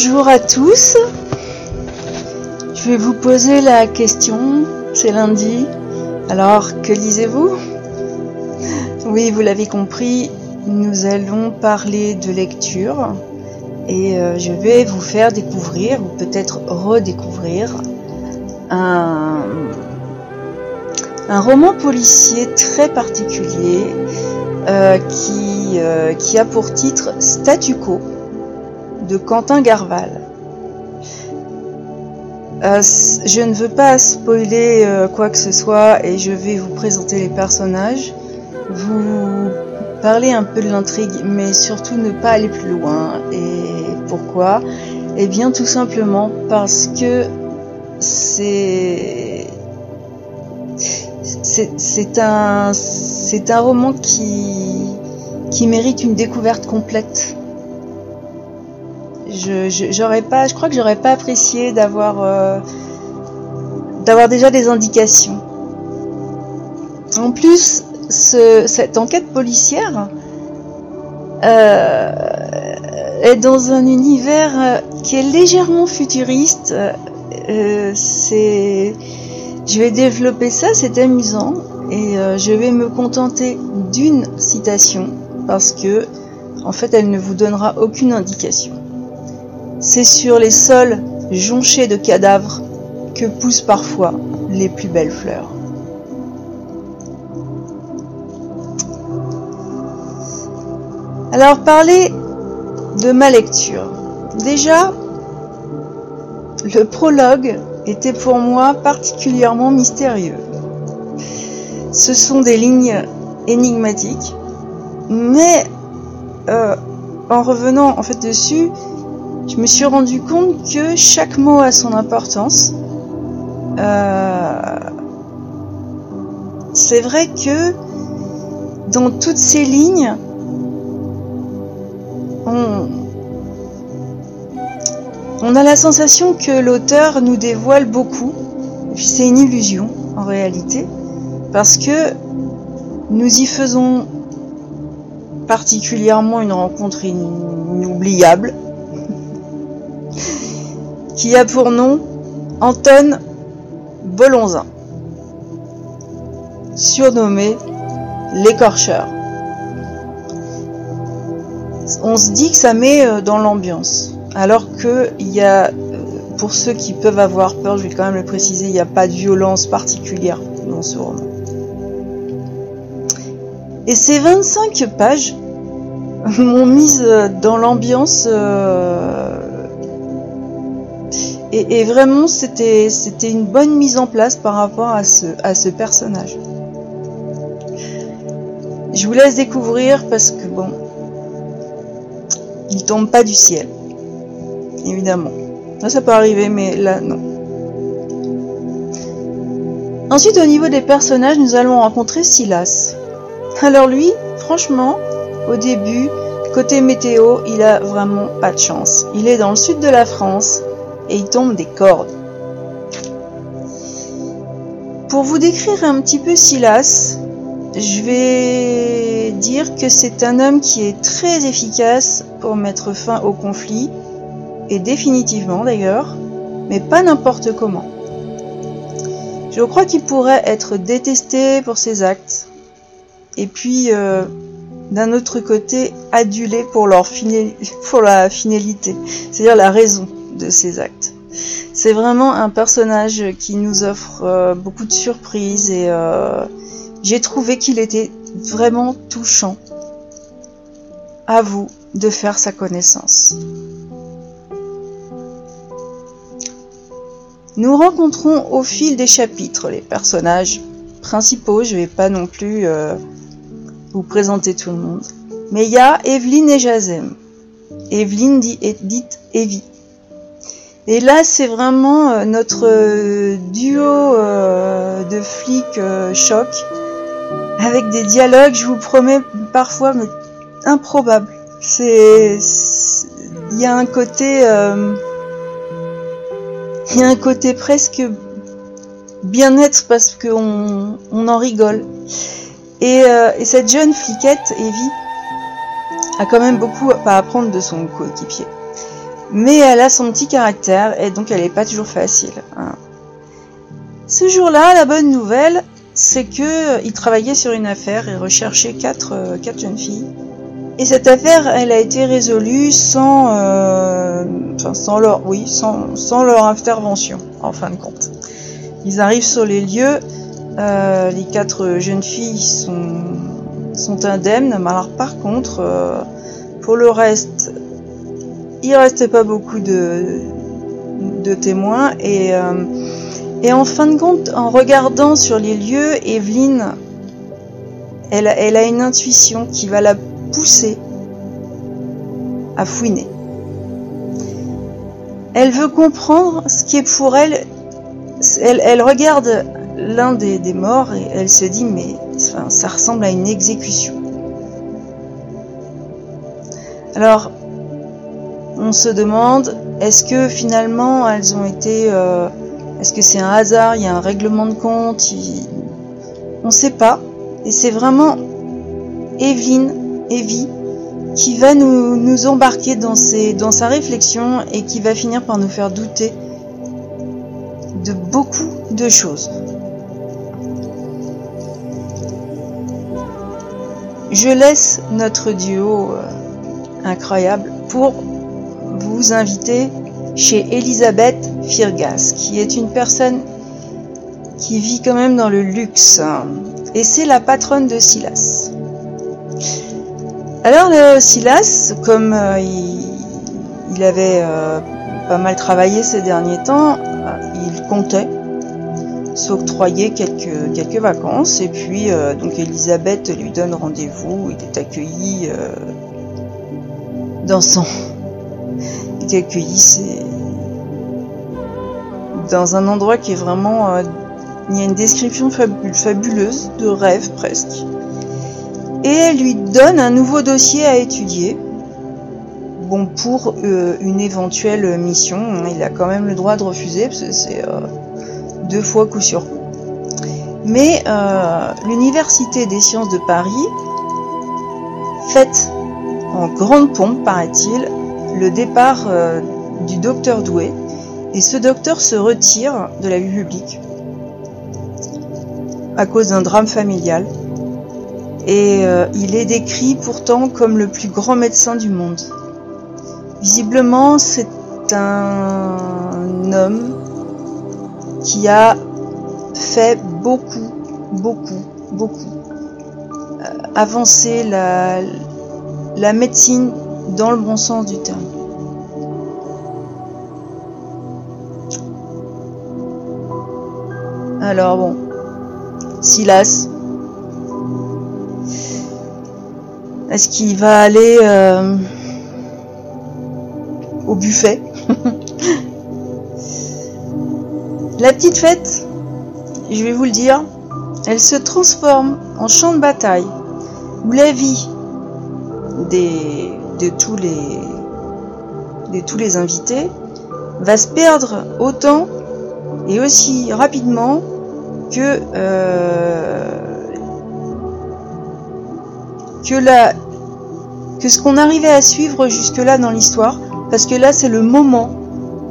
Bonjour à tous. Je vais vous poser la question. C'est lundi. Alors, que lisez-vous? Oui, vous l'avez compris, nous allons parler de lecture et euh, je vais vous faire découvrir ou peut-être redécouvrir un, roman policier très particulier euh, euh, qui a pour titre Statu quo de Quentin Garval. Euh, je ne veux pas spoiler euh, quoi que ce soit et je vais vous présenter les personnages, vous parler un peu de l'intrigue, mais surtout ne pas aller plus loin. Et pourquoi? Eh bien tout simplement parce que c'est c'est un roman qui mérite une découverte complète je pas, je crois que j'aurais pas apprécié d'avoir euh, d'avoir déjà des indications. En plus, cette enquête policière euh, est dans un univers euh, qui est légèrement futuriste. c'est, je vais développer ça, c'est amusant, et je vais me contenter d'une citation parce que, en fait, elle ne vous donnera aucune indication. C'est sur les sols jonchés de cadavres que poussent parfois les plus belles fleurs. Alors parler de ma lecture. Déjà, le prologue était pour moi particulièrement mystérieux. Ce sont des lignes énigmatiques, mais euh, en revenant en fait dessus, je me suis rendu compte que chaque mot a son importance. Euh, c'est vrai que dans toutes ces lignes, on, a la sensation que l'auteur nous dévoile beaucoup. C'est une illusion en réalité, parce que nous y faisons particulièrement une rencontre inoubliable qui a pour nom Anton Bolonzin, surnommé l'écorcheur. On se dit que ça met euh, dans l'ambiance, alors que il y a, euh, pour ceux qui peuvent avoir peur, je vais quand même le préciser, il n'y a pas de violence particulière dans ce roman. Et ces 25 pages m'ont mise euh, dans l'ambiance et, vraiment, c'était une bonne mise en place par rapport à ce, à ce personnage. Je vous laisse découvrir parce que bon, il tombe pas du ciel, évidemment. Là, ça peut arriver, mais là, non. Ensuite, au niveau des personnages, nous allons rencontrer Silas. Alors lui, franchement, au début, côté météo, il a vraiment pas de chance. Il est dans le sud de la France et il tombe des cordes. Pour vous décrire un petit peu Silas, je vais dire que c'est un homme qui est très efficace pour mettre fin au conflit, et définitivement d'ailleurs, mais pas n'importe comment. Je crois qu'il pourrait être détesté pour ses actes, et puis euh, d'un autre côté adulé pour, leur pour la finalité, c'est-à-dire la raison de ses actes. C'est vraiment un personnage qui nous offre euh, beaucoup de surprises et euh, j'ai trouvé qu'il était vraiment touchant. À vous de faire sa connaissance. Nous rencontrons au fil des chapitres les personnages principaux. Je ne vais pas non plus euh, vous présenter tout le monde. Mais il y a Evelyne et Jazem. Evelyne dit, dite Evie. Et là, c'est vraiment euh, notre euh, duo de flics choc avec des dialogues, je vous promets, parfois mais improbables. C'est, il y a un côté il y a un côté presque bien-être parce qu'on on en rigole. Euh, et, cette jeune fliquette, Evie, a quand même beaucoup à apprendre de son coéquipier. Mais elle a son petit caractère et donc elle n'est pas toujours facile. Hein. Ce jour-là, la bonne nouvelle, c'est que il travaillait sur une affaire et recherchait quatre, euh, quatre jeunes filles et cette affaire, elle a été résolue sans, euh, leur, oui, sans, leur intervention, en fin de compte. Ils arrivent sur les lieux, euh, les quatre jeunes filles sont, indemnes, mais alors par contre, pour le reste, il restait pas beaucoup de, de témoins et, euh, et en fin de compte, en regardant sur les lieux, Evelyne, elle, elle a une intuition qui va la pousser à fouiner. Elle veut comprendre ce qui est pour elle. Elle, regarde l'un des, morts et elle se dit mais ça ressemble à une exécution. Alors, on se demande, est-ce que finalement elles ont été... Euh, est-ce que c'est un hasard Il y a un règlement de compte On ne sait pas. Et c'est vraiment Evelyne Evie, qui va nous, embarquer dans sa réflexion et qui va finir par nous faire douter de beaucoup de choses. Je laisse notre duo euh, incroyable pour vous inviter chez Elisabeth Firgas, qui est une personne qui vit quand même dans le luxe. Et c'est la patronne de Silas. Alors le Silas, comme euh, il, avait euh, pas mal travaillé ces derniers temps, euh, il comptait s'octroyer quelques, quelques vacances et puis donc Elisabeth lui donne rendez-vous, il est accueilli dans son... Est accueilli dans un endroit qui est vraiment... il y a une description fabuleuse, de rêve presque et elle lui donne un nouveau dossier à étudier. Bon, pour euh, une éventuelle mission, hein, il a quand même le droit de refuser, parce que c'est euh, deux fois coup sur coup. Mais euh, l'Université des sciences de Paris fête en grande pompe, paraît-il, le départ du docteur Doué, et ce docteur se retire de la vie publique à cause d'un drame familial et euh, il est décrit pourtant comme le plus grand médecin du monde. Visiblement, c'est un homme qui a fait beaucoup, beaucoup, beaucoup euh, avancer la médecine dans le bon sens du terme. Alors bon, Silas, Est-ce qu'il va aller euh, au buffet? La petite fête je vais vous le dire, elle se transforme en champ de bataille où la vie des, de, tous les, tous les invités va se perdre autant et aussi rapidement que, euh, que, la, que ce qu'on arrivait à suivre jusque-là dans l'histoire, parce que là c'est le moment,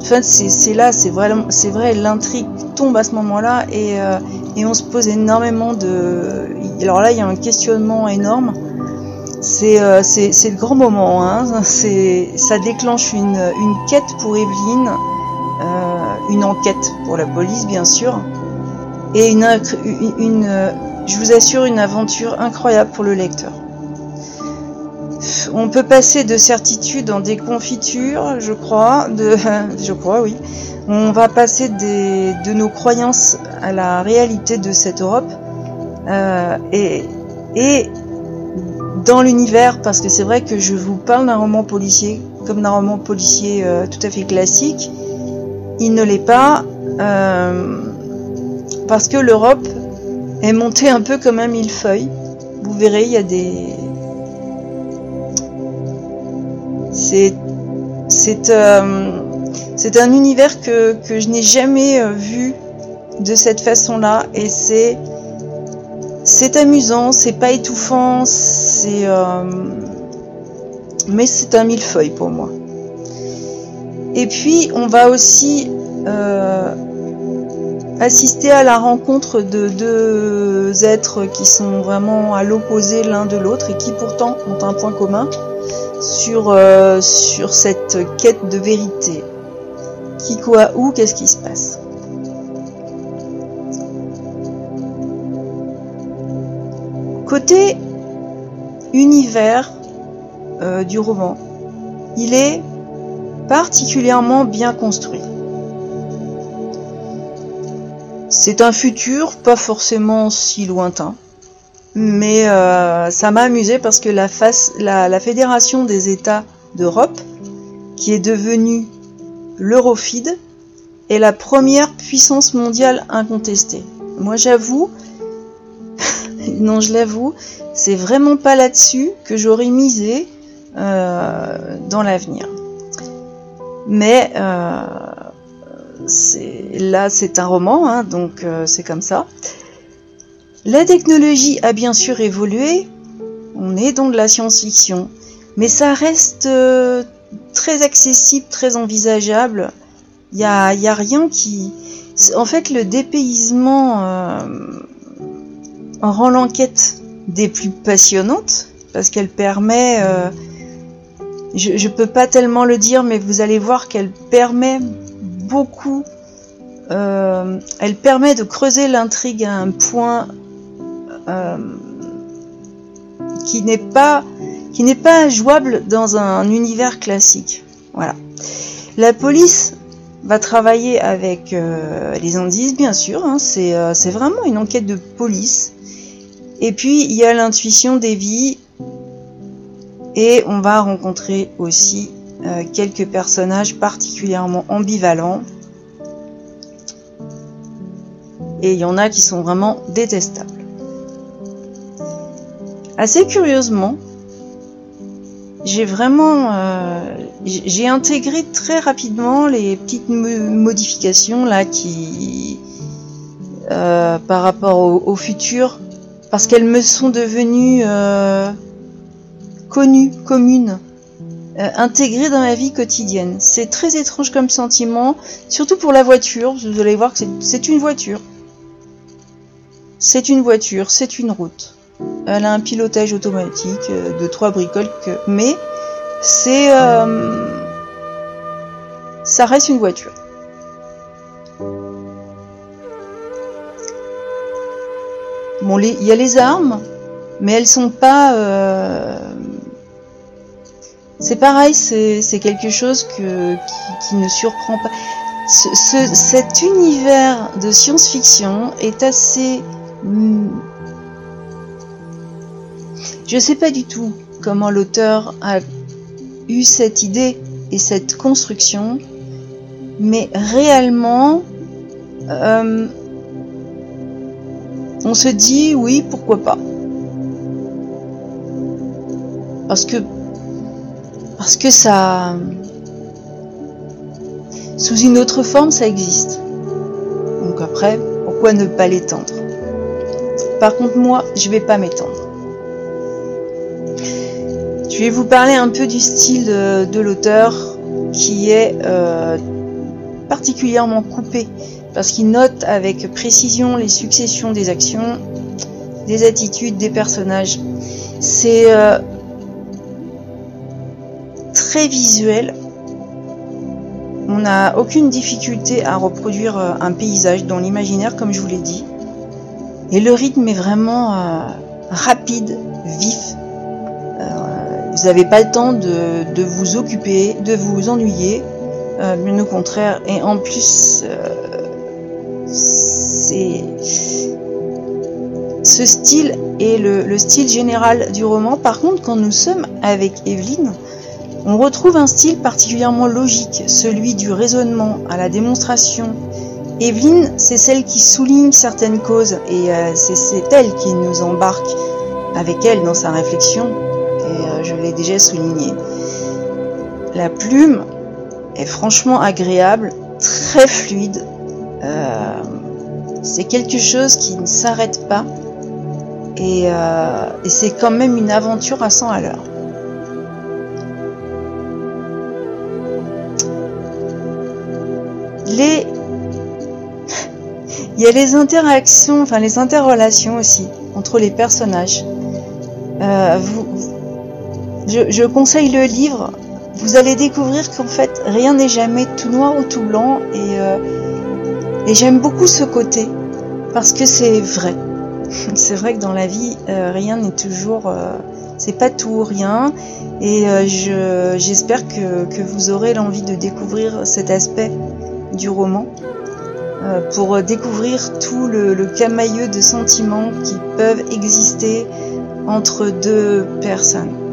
enfin c'est là, c'est vrai, c'est vrai, l'intrigue tombe à ce moment-là et, euh, et on se pose énormément de... Alors là il y a un questionnement énorme, c'est euh, le grand moment, hein. ça déclenche une, une quête pour Evelyne, euh, une enquête pour la police bien sûr, et une, une, je vous assure une aventure incroyable pour le lecteur. On peut passer de certitude en des confitures, je crois, de, je crois oui. On va passer des, de nos croyances à la réalité de cette Europe euh, et, et dans l'univers, parce que c'est vrai que je vous parle d'un roman policier comme d'un roman policier euh, tout à fait classique, il ne l'est pas euh, parce que l'Europe est montée un peu comme un millefeuille. Vous verrez, il y a des... C'est... C'est euh, un univers que, que je n'ai jamais vu de cette façon-là et c'est c'est amusant, c'est pas étouffant, c'est mais c'est un millefeuille pour moi. Et puis, on va aussi euh, assister à la rencontre de deux êtres qui sont vraiment à l'opposé l'un de l'autre et qui pourtant ont un point commun sur, euh, sur cette quête de vérité. Qui, quoi, où, qu'est-ce qui se passe? Côté univers euh, du roman, il est particulièrement bien construit. C'est un futur pas forcément si lointain, mais euh, ça m'a amusé parce que la, Fédération des États d'Europe, qui est devenue l'Eurofid, est la première puissance mondiale incontestée. Moi j'avoue, non je l'avoue, c'est vraiment pas là-dessus que j'aurais misé euh, dans l'avenir. Mais euh, là, c'est un roman, hein, donc euh, c'est comme ça. La technologie a bien sûr évolué. On est dans de la science-fiction, mais ça reste très accessible, très envisageable. Il n'y y a, rien qui... En fait, le dépaysement rend l'enquête des plus passionnantes, parce qu'elle permet je ne peux pas tellement le dire, mais vous allez voir qu'elle permet beaucoup, euh, elle permet de creuser l'intrigue à un point euh, qui n'est pas qui n'est pas jouable dans un univers classique. Voilà. La police va travailler avec euh, les indices, bien sûr. Hein, c'est vraiment une enquête de police. Et puis il y a l'intuition des vies et on va rencontrer aussi euh, quelques personnages particulièrement ambivalents. Et il y en a qui sont vraiment détestables. Assez curieusement, j'ai vraiment euh, j'ai intégré très rapidement les petites modifications là qui euh, par rapport au, futur parce qu'elles me sont devenues connue, commune, euh, intégrée dans la vie quotidienne. C'est très étrange comme sentiment, surtout pour la voiture. Vous allez voir que c'est une voiture. C'est une voiture, c'est une route. Elle a un pilotage automatique euh, de trois bricoles, mais c'est euh, ça reste une voiture. Bon, il y a les armes, mais elles sont pas c'est pareil, c'est quelque chose qui, ne surprend pas. Ce, cet univers de science-fiction est assez... Je ne sais pas du tout comment l'auteur a eu cette idée et cette construction, mais réellement, euh, on se dit oui, pourquoi pas. Parce que parce que ça sous une autre forme ça existe. Donc après, pourquoi ne pas l'étendre? Par contre moi, je vais pas m'étendre. Je vais vous parler un peu du style de, l'auteur qui est euh, particulièrement coupé parce qu'il note avec précision les successions des actions, des attitudes des personnages. C'est euh, très visuel. On n'a aucune difficulté à reproduire euh, un paysage dans l'imaginaire, comme je vous l'ai dit. Et le rythme est vraiment rapide, vif. Vous n'avez pas le temps de, vous occuper, de vous ennuyer. bien au contraire. Et en plus, c'est ce style est le, style général du roman. Par contre, quand nous sommes avec Evelyne, on retrouve un style particulièrement logique, celui du raisonnement à la démonstration. Evelyne, c'est celle qui souligne certaines causes et euh, c'est elle qui nous embarque avec elle dans sa réflexion. Euh, je l'ai déjà souligné. La plume est franchement agréable, très fluide, euh, c'est quelque chose qui ne s'arrête pas euh, et, c'est quand même une aventure à 100 à l'heure. Les... Il y a les interactions, enfin les interrelations aussi entre les personnages. Euh, je, conseille le livre. Vous allez découvrir qu'en fait rien n'est jamais tout noir ou tout blanc et et j'aime beaucoup ce côté parce que c'est vrai. C'est vrai que dans la vie, euh, rien n'est toujours, euh, c'est pas tout ou rien. Et euh, j'espère que, que, vous aurez l'envie de découvrir cet aspect du roman pour découvrir tout le, le camailleux de sentiments qui peuvent exister entre deux personnes.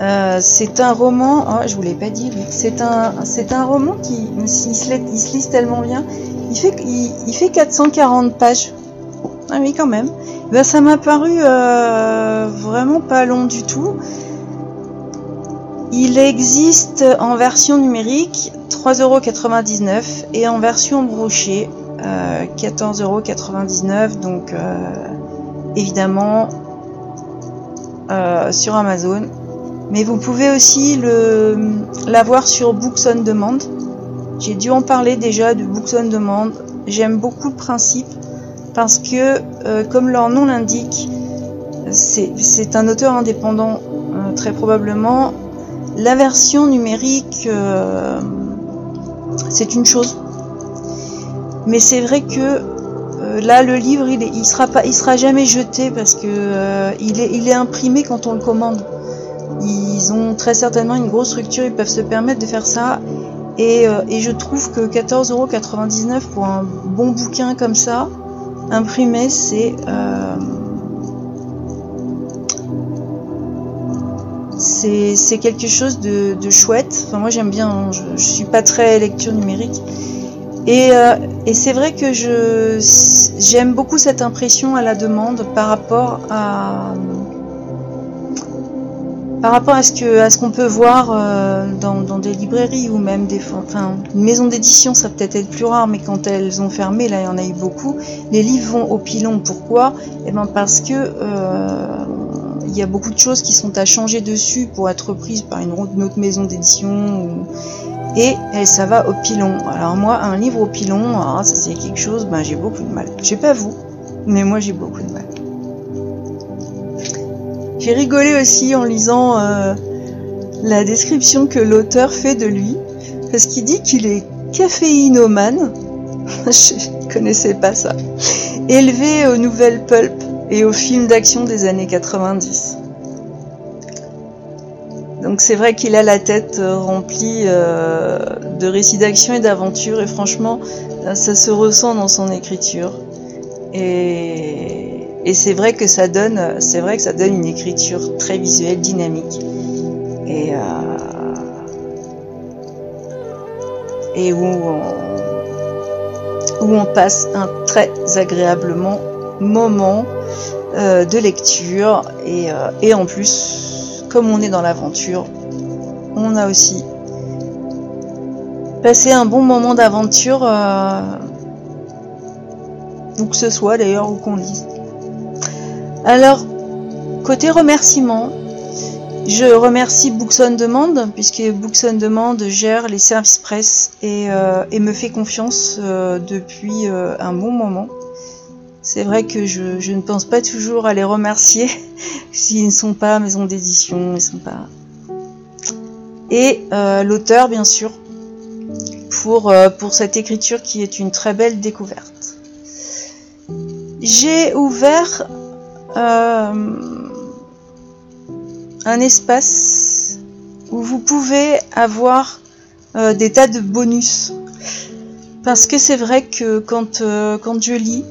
Euh, c'est un roman, oh, je vous l'ai pas dit, c'est un, c'est un roman qui, il se, lise tellement bien, il fait, il, fait 440 pages. Ah oui, quand même. Ben, ça m'a paru euh, vraiment pas long du tout. Il existe en version numérique 3,99€ et en version brochée euh, 14,99€. Donc euh, évidemment sur Amazon mais vous pouvez aussi l'avoir sur Books on Demand. J'ai dû en parler déjà de Books on Demand. J'aime beaucoup le principe parce que, euh, comme leur nom l'indique, c'est un auteur indépendant euh, très probablement. La version numérique, euh, c'est une chose. Mais c'est vrai que là, le livre, il, il sera pas, il sera jamais jeté parce que il est, il est imprimé quand on le commande. Ils ont très certainement une grosse structure, ils peuvent se permettre de faire ça. Et, euh, je trouve que 14,99€ pour un bon bouquin comme ça, imprimé, c'est... Euh, c'est quelque chose de, chouette. Enfin, moi j'aime bien, hein. je, je, suis pas très lecture numérique. Et, euh, et c'est vrai que j'aime beaucoup cette impression à la demande par rapport à, par rapport à ce que à qu'on peut voir euh, dans, des librairies ou même des enfin une maison d'édition ça peut être plus rare mais quand elles ont fermé là il y en a eu beaucoup. Les livres vont au pilon. Pourquoi? Eh ben parce que euh, il y a beaucoup de choses qui sont à changer dessus pour être prises par une, autre maison d'édition et, ça va au pilon. Alors moi un livre au pilon ah, ça c'est quelque chose ben j'ai beaucoup de mal. Je sais pas vous mais moi j'ai beaucoup de mal j'ai rigolé aussi en lisant euh, la description que l'auteur fait de lui, parce qu'il dit qu'il est caféinomane. Je connaissais pas ça. Élevé aux nouvelles pulp et aux films d'action des années 90. Donc c'est vrai qu'il a la tête euh, remplie euh, de récits d'action et d'aventure et franchement ça se ressent dans son écriture. Et et c'est vrai que ça donne, c'est vrai que ça donne une écriture très visuelle, dynamique. Et, euh, où où on passe un très agréablement moment euh, de lecture et, euh, et, en plus, comme on est dans l'aventure, on a aussi passé un bon moment d'aventure, où que ce soit d'ailleurs, ou qu'on lise. Alors, côté remerciements, je remercie Books on Demand, puisque Books on Demand gère les services presse et, euh, me fait confiance euh, depuis euh, un bon moment. C'est vrai que je, ne pense pas toujours à les remercier s'ils ne sont pas maison d'édition, ils sont pas. Et l'auteur, bien sûr, pour cette écriture qui est une très belle découverte. J'ai ouvert un espace où vous pouvez avoir euh, des tas de bonus. Parce que c'est vrai que quand, euh, quand je lis,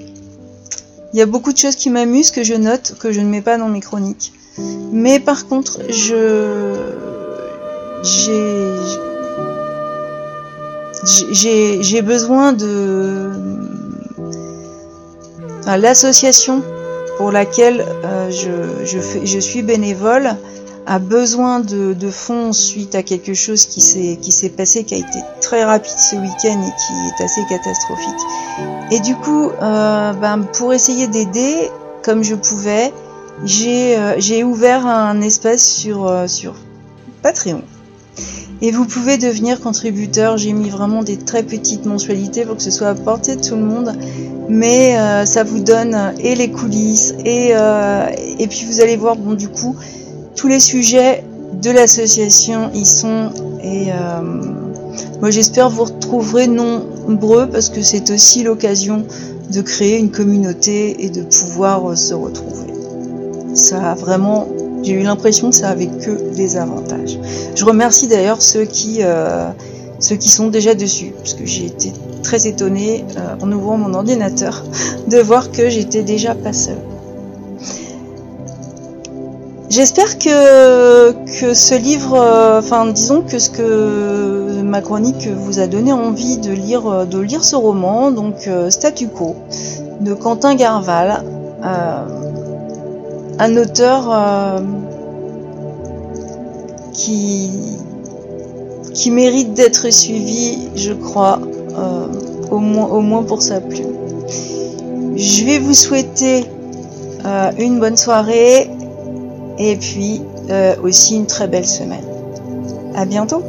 il y a beaucoup de choses qui m'amusent, que je note, que je ne mets pas dans mes chroniques. Mais par contre, je j'ai j'ai besoin de l'association pour laquelle euh, je, je, fais, je suis bénévole a besoin de, de, fonds suite à quelque chose qui s'est passé, qui a été très rapide ce week-end et qui est assez catastrophique. Et du coup, euh, ben, pour essayer d'aider comme je pouvais, j'ai euh, ouvert un espace sur euh, sur Patreon. Et vous pouvez devenir contributeur. J'ai mis vraiment des très petites mensualités pour que ce soit à portée de tout le monde. Mais euh, ça vous donne et les coulisses et, euh, et puis vous allez voir, bon du coup, tous les sujets de l'association y sont et euh, moi j'espère vous retrouverez nombreux parce que c'est aussi l'occasion de créer une communauté et de pouvoir se retrouver. Ça a vraiment, j'ai eu l'impression que ça avait que des avantages. Je remercie d'ailleurs ceux qui euh, ceux qui sont déjà dessus parce que j'ai été très étonnée euh, en ouvrant mon ordinateur de voir que j'étais déjà pas seule. J'espère que, que ce livre, euh, enfin disons que ce que ma chronique vous a donné envie de lire, de lire ce roman, donc Statu Quo, de Quentin Garval, un auteur qui, qui mérite d'être suivi, je crois, au, moins, au moins pour sa plume. Je vais vous souhaiter une bonne soirée et puis euh, aussi une très belle semaine. À bientôt!